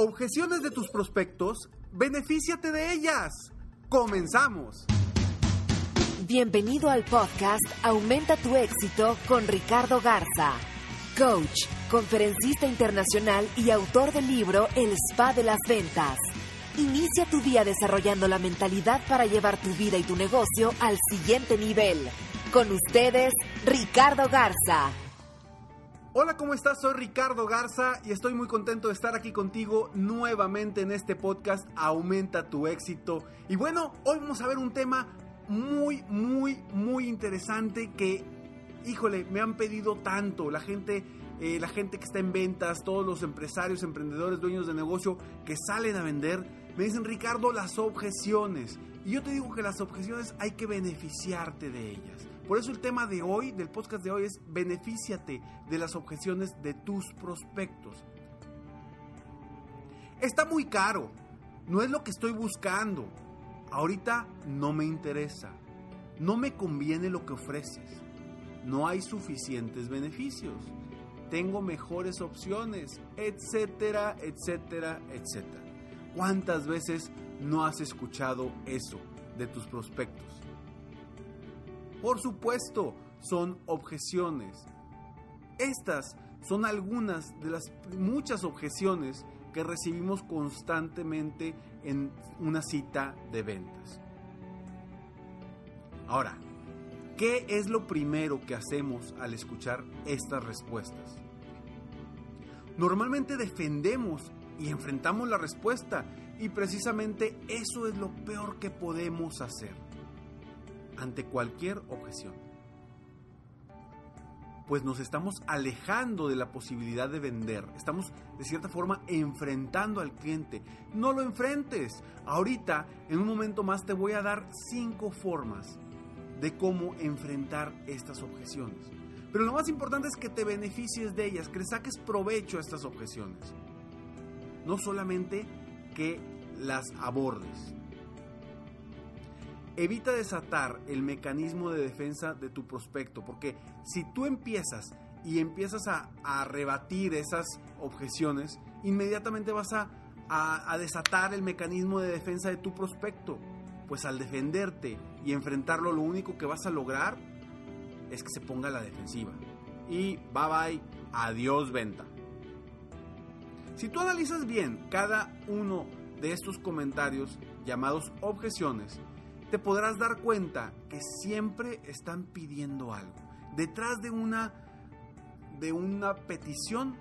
Objeciones de tus prospectos, benefíciate de ellas. Comenzamos. Bienvenido al podcast Aumenta tu éxito con Ricardo Garza, coach, conferencista internacional y autor del libro El Spa de las Ventas. Inicia tu día desarrollando la mentalidad para llevar tu vida y tu negocio al siguiente nivel. Con ustedes, Ricardo Garza. Hola, ¿cómo estás? Soy Ricardo Garza y estoy muy contento de estar aquí contigo nuevamente en este podcast Aumenta tu éxito. Y bueno, hoy vamos a ver un tema muy, muy, muy interesante que, híjole, me han pedido tanto. La gente, eh, la gente que está en ventas, todos los empresarios, emprendedores, dueños de negocio que salen a vender, me dicen, Ricardo, las objeciones. Y yo te digo que las objeciones hay que beneficiarte de ellas. Por eso el tema de hoy, del podcast de hoy, es benefíciate de las objeciones de tus prospectos. Está muy caro, no es lo que estoy buscando. Ahorita no me interesa, no me conviene lo que ofreces, no hay suficientes beneficios, tengo mejores opciones, etcétera, etcétera, etcétera. ¿Cuántas veces no has escuchado eso de tus prospectos? Por supuesto, son objeciones. Estas son algunas de las muchas objeciones que recibimos constantemente en una cita de ventas. Ahora, ¿qué es lo primero que hacemos al escuchar estas respuestas? Normalmente defendemos y enfrentamos la respuesta y precisamente eso es lo peor que podemos hacer ante cualquier objeción. Pues nos estamos alejando de la posibilidad de vender. Estamos de cierta forma enfrentando al cliente. No lo enfrentes. Ahorita, en un momento más, te voy a dar cinco formas de cómo enfrentar estas objeciones. Pero lo más importante es que te beneficies de ellas, que le saques provecho a estas objeciones. No solamente que las abordes. Evita desatar el mecanismo de defensa de tu prospecto, porque si tú empiezas y empiezas a, rebatir esas objeciones, inmediatamente vas a, a desatar el mecanismo de defensa de tu prospecto. Pues al defenderte y enfrentarlo, lo único que vas a lograr es que se ponga a la defensiva. Y bye bye, adiós venta. Si tú analizas bien cada uno de estos comentarios llamados objeciones, te podrás dar cuenta que siempre están pidiendo algo. Detrás de una de una petición,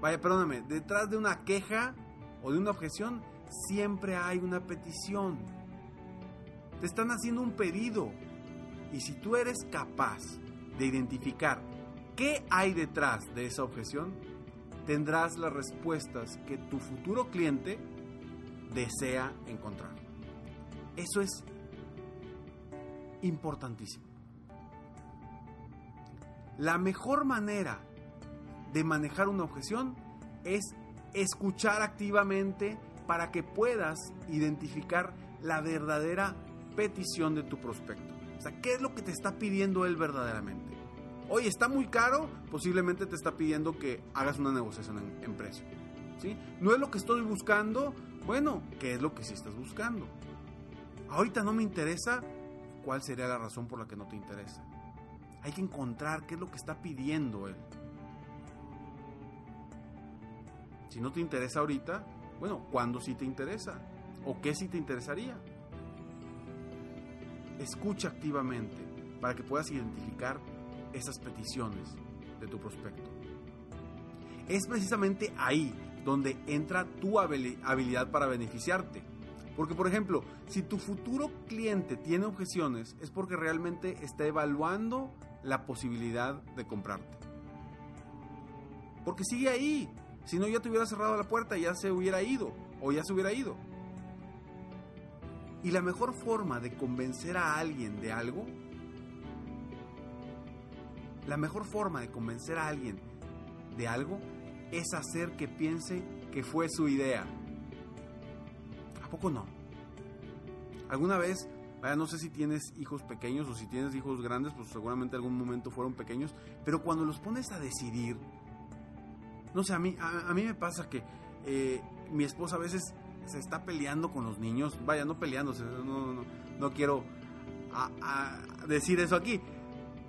vaya, perdóname, detrás de una queja o de una objeción, siempre hay una petición. Te están haciendo un pedido. Y si tú eres capaz de identificar qué hay detrás de esa objeción, tendrás las respuestas que tu futuro cliente desea encontrar. Eso es importantísimo. La mejor manera de manejar una objeción es escuchar activamente para que puedas identificar la verdadera petición de tu prospecto. O sea, ¿qué es lo que te está pidiendo él verdaderamente? Oye, está muy caro, posiblemente te está pidiendo que hagas una negociación en, precio. ¿sí? No es lo que estoy buscando, bueno, ¿qué es lo que sí estás buscando? Ahorita no me interesa, cuál sería la razón por la que no te interesa. Hay que encontrar qué es lo que está pidiendo él. Si no te interesa ahorita, Bueno, ¿cuándo sí te interesa? ¿O qué sí te interesaría? Escucha activamente para que puedas identificar esas peticiones de tu prospecto. Es precisamente ahí donde entra tu habilidad para beneficiarte. Porque, por ejemplo, si tu futuro cliente tiene objeciones, es porque realmente está evaluando la posibilidad de comprarte. Porque sigue ahí. Si no, ya te hubiera cerrado la puerta y ya se hubiera ido. O ya se hubiera ido. Y la mejor forma de convencer a alguien de algo, la mejor forma de convencer a alguien de algo es hacer que piense que fue su idea. ¿A poco no? ¿Alguna vez, no sé si tienes hijos pequeños o si tienes hijos grandes, pues seguramente algún momento fueron pequeños, pero cuando los pones a decidir, no sé, a mí, a, mí me pasa que eh, mi esposa a veces se está peleando con los niños, vaya, no peleándose, no, no, no quiero decir eso aquí,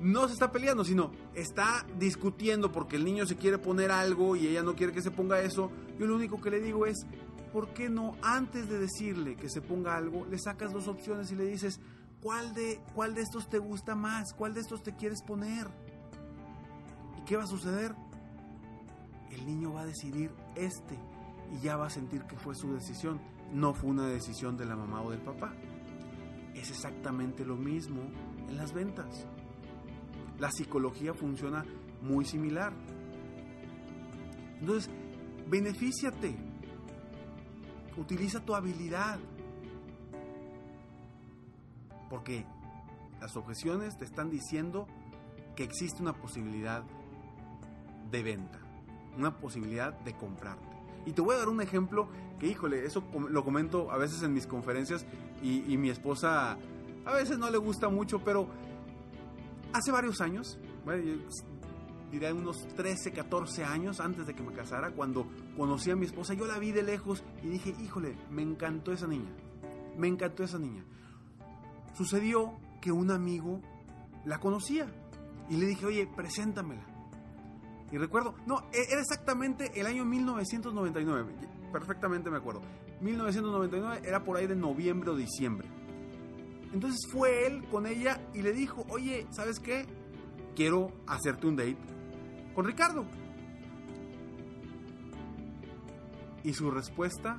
no se está peleando, sino está discutiendo porque el niño se quiere poner algo y ella no quiere que se ponga eso. Yo lo único que le digo es, ¿por qué no antes de decirle que se ponga algo, le sacas dos opciones y le dices, ¿cuál de, cuál de estos te gusta más? ¿Cuál de estos te quieres poner? ¿Y qué va a suceder? El niño va a decidir este y ya va a sentir que fue su decisión, no fue una decisión de la mamá o del papá. Es exactamente lo mismo en las ventas. La psicología funciona muy similar. Entonces, benefíciate. Utiliza tu habilidad. Porque las objeciones te están diciendo que existe una posibilidad de venta, una posibilidad de comprarte. Y te voy a dar un ejemplo que, híjole, eso lo comento a veces en mis conferencias y, y mi esposa a veces no le gusta mucho, pero hace varios años, diría unos 13, 14 años antes de que me casara, cuando conocí a mi esposa, yo la vi de lejos y dije, híjole, me encantó esa niña, me encantó esa niña. Sucedió que un amigo la conocía y le dije, oye, preséntamela. Y recuerdo, no, e-, era exactamente el año 1999, perfectamente me acuerdo. 1999 era por ahí de noviembre o diciembre. Entonces fue él con ella y le dijo, oye, ¿sabes qué? Quiero hacerte un date con Ricardo. Y su respuesta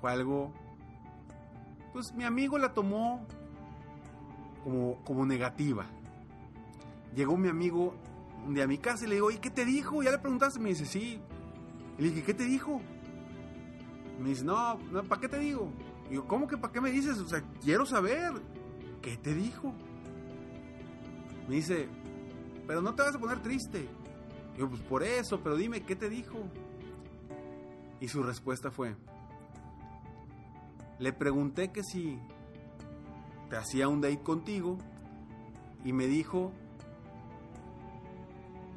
fue algo, pues mi amigo la tomó como, como negativa. Llegó mi amigo día a mi casa y le digo, ¿y qué te dijo? ¿Ya le preguntaste? Me dice, sí. Y le dije, ¿qué te dijo? Me dice, no, ¿para qué te digo? Y yo, ¿cómo que para qué me dices? O sea, quiero saber. ¿Qué te dijo? Me dice, pero no te vas a poner triste. Yo, pues por eso, pero dime, ¿qué te dijo? Y su respuesta fue, le pregunté que si te hacía un date contigo y me dijo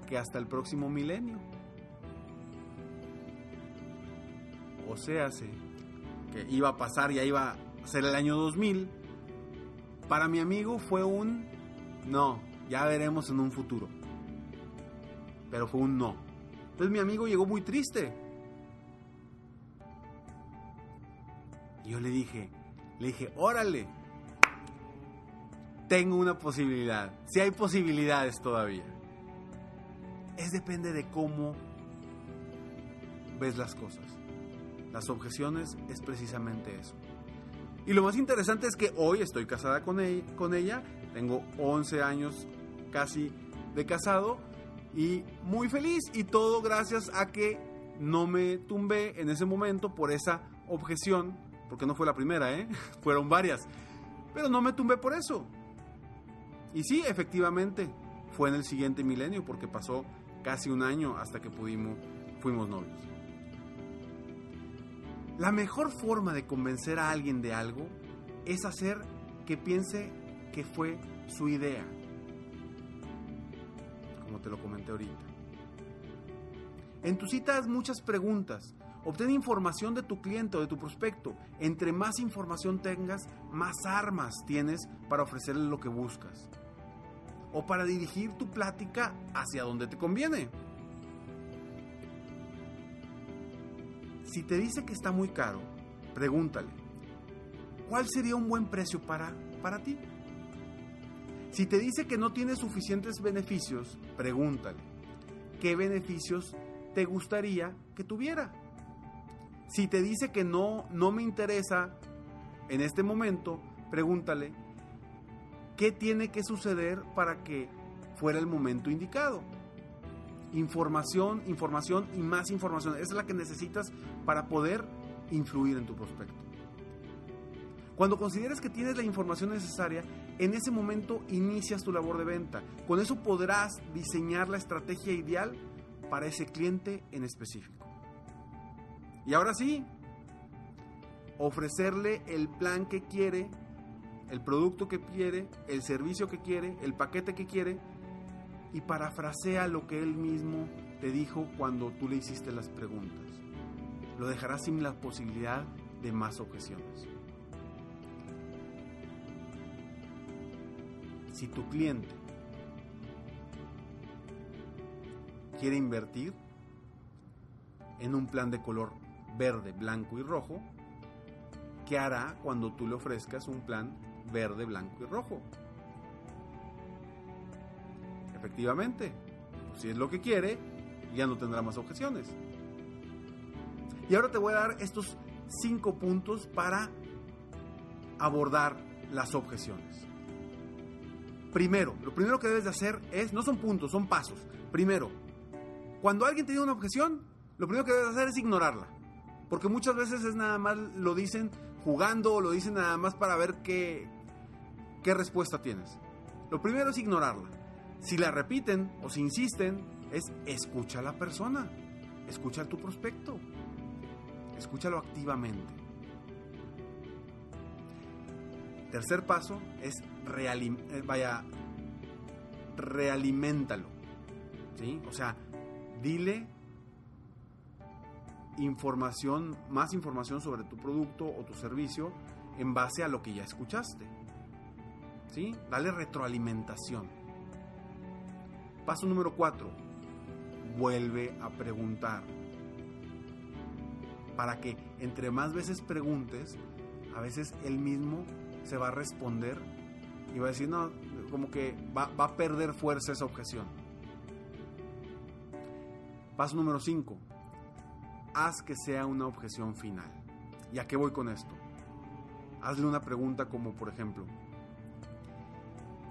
que hasta el próximo milenio. o sea, que iba a pasar, ya iba a ser el año 2000, para mi amigo fue un no, ya veremos en un futuro. Pero fue un no. Entonces mi amigo llegó muy triste. Y yo le dije, le dije, órale, tengo una posibilidad. Si hay posibilidades todavía. Es depende de cómo ves las cosas. Las objeciones es precisamente eso. Y lo más interesante es que hoy estoy casada con ella, con ella, tengo 11 años casi de casado y muy feliz y todo gracias a que no me tumbé en ese momento por esa objeción, porque no fue la primera, ¿eh? fueron varias, pero no me tumbé por eso. Y sí, efectivamente, fue en el siguiente milenio porque pasó casi un año hasta que pudimos, fuimos novios. La mejor forma de convencer a alguien de algo es hacer que piense que fue su idea, como te lo comenté ahorita. En tu cita haz muchas preguntas. Obtén información de tu cliente o de tu prospecto. Entre más información tengas, más armas tienes para ofrecerle lo que buscas. O para dirigir tu plática hacia donde te conviene. Si te dice que está muy caro, pregúntale, ¿cuál sería un buen precio para, para ti? Si te dice que no tiene suficientes beneficios, pregúntale, ¿qué beneficios te gustaría que tuviera? Si te dice que no, no me interesa en este momento, pregúntale, ¿qué tiene que suceder para que fuera el momento indicado? Información, información y más información. Esa es la que necesitas para poder influir en tu prospecto. Cuando consideres que tienes la información necesaria, en ese momento inicias tu labor de venta. Con eso podrás diseñar la estrategia ideal para ese cliente en específico. Y ahora sí, ofrecerle el plan que quiere, el producto que quiere, el servicio que quiere, el paquete que quiere y parafrasea lo que él mismo te dijo cuando tú le hiciste las preguntas. Lo dejarás sin la posibilidad de más objeciones. Si tu cliente quiere invertir en un plan de color verde, blanco y rojo, ¿qué hará cuando tú le ofrezcas un plan verde, blanco y rojo? Efectivamente, si es lo que quiere, ya no tendrá más objeciones. Y ahora te voy a dar estos cinco puntos para abordar las objeciones. Primero, lo primero que debes de hacer es, no son puntos, son pasos. Primero, cuando alguien te dice una objeción, lo primero que debes hacer es ignorarla. Porque muchas veces es nada más lo dicen jugando o lo dicen nada más para ver qué, qué respuesta tienes. Lo primero es ignorarla. Si la repiten o si insisten, es escucha a la persona, escucha a tu prospecto, escúchalo activamente. Tercer paso es realim eh, vaya, realiméntalo. ¿sí? O sea, dile información, más información sobre tu producto o tu servicio en base a lo que ya escuchaste. ¿Sí? Dale retroalimentación. Paso número 4. Vuelve a preguntar. Para que entre más veces preguntes, a veces él mismo se va a responder y va a decir, no, como que va, va a perder fuerza esa objeción. Paso número 5. Haz que sea una objeción final. ¿Y a qué voy con esto? Hazle una pregunta como por ejemplo,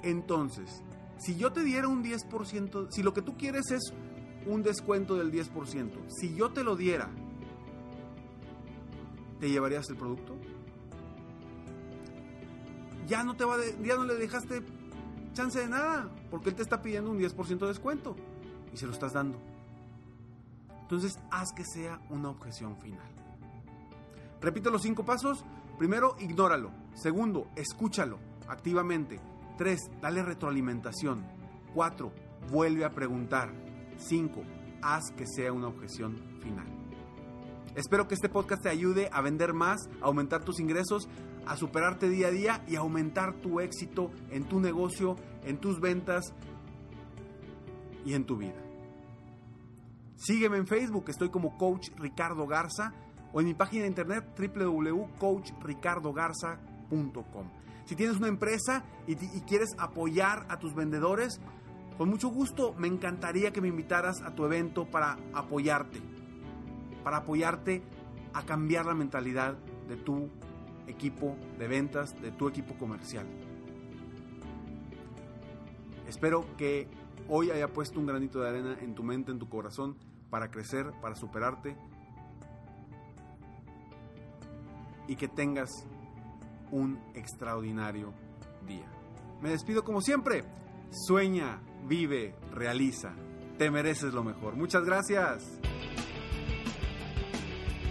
entonces, si yo te diera un 10%, si lo que tú quieres es un descuento del 10%, si yo te lo diera, ¿te llevarías el producto? Ya no, te va ya no le dejaste chance de nada, porque él te está pidiendo un 10% de descuento y se lo estás dando. Entonces, haz que sea una objeción final. Repito los cinco pasos. Primero, ignóralo. Segundo, escúchalo activamente. Tres, dale retroalimentación. Cuatro, vuelve a preguntar. Cinco, haz que sea una objeción final. Espero que este podcast te ayude a vender más, a aumentar tus ingresos, a superarte día a día y aumentar tu éxito en tu negocio, en tus ventas y en tu vida. Sígueme en Facebook, estoy como Coach Ricardo Garza o en mi página de internet www.coachricardogarza.com. Si tienes una empresa y, y, quieres apoyar a tus vendedores, con mucho gusto me encantaría que me invitaras a tu evento para apoyarte, para apoyarte a cambiar la mentalidad de tu equipo de ventas, de tu equipo comercial. Espero que hoy haya puesto un granito de arena en tu mente, en tu corazón, para crecer, para superarte y que tengas un extraordinario día. Me despido como siempre. Sueña, vive, realiza. Te mereces lo mejor. Muchas gracias.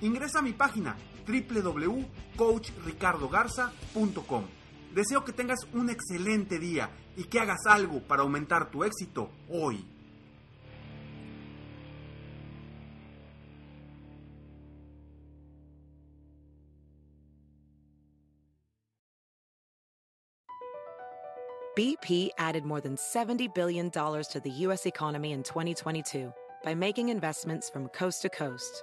Ingresa a mi página www.coachricardogarza.com. Deseo que tengas un excelente día y que hagas algo para aumentar tu éxito hoy. BP added more than $70 billion to the U.S. economy in 2022 by making investments from coast to coast.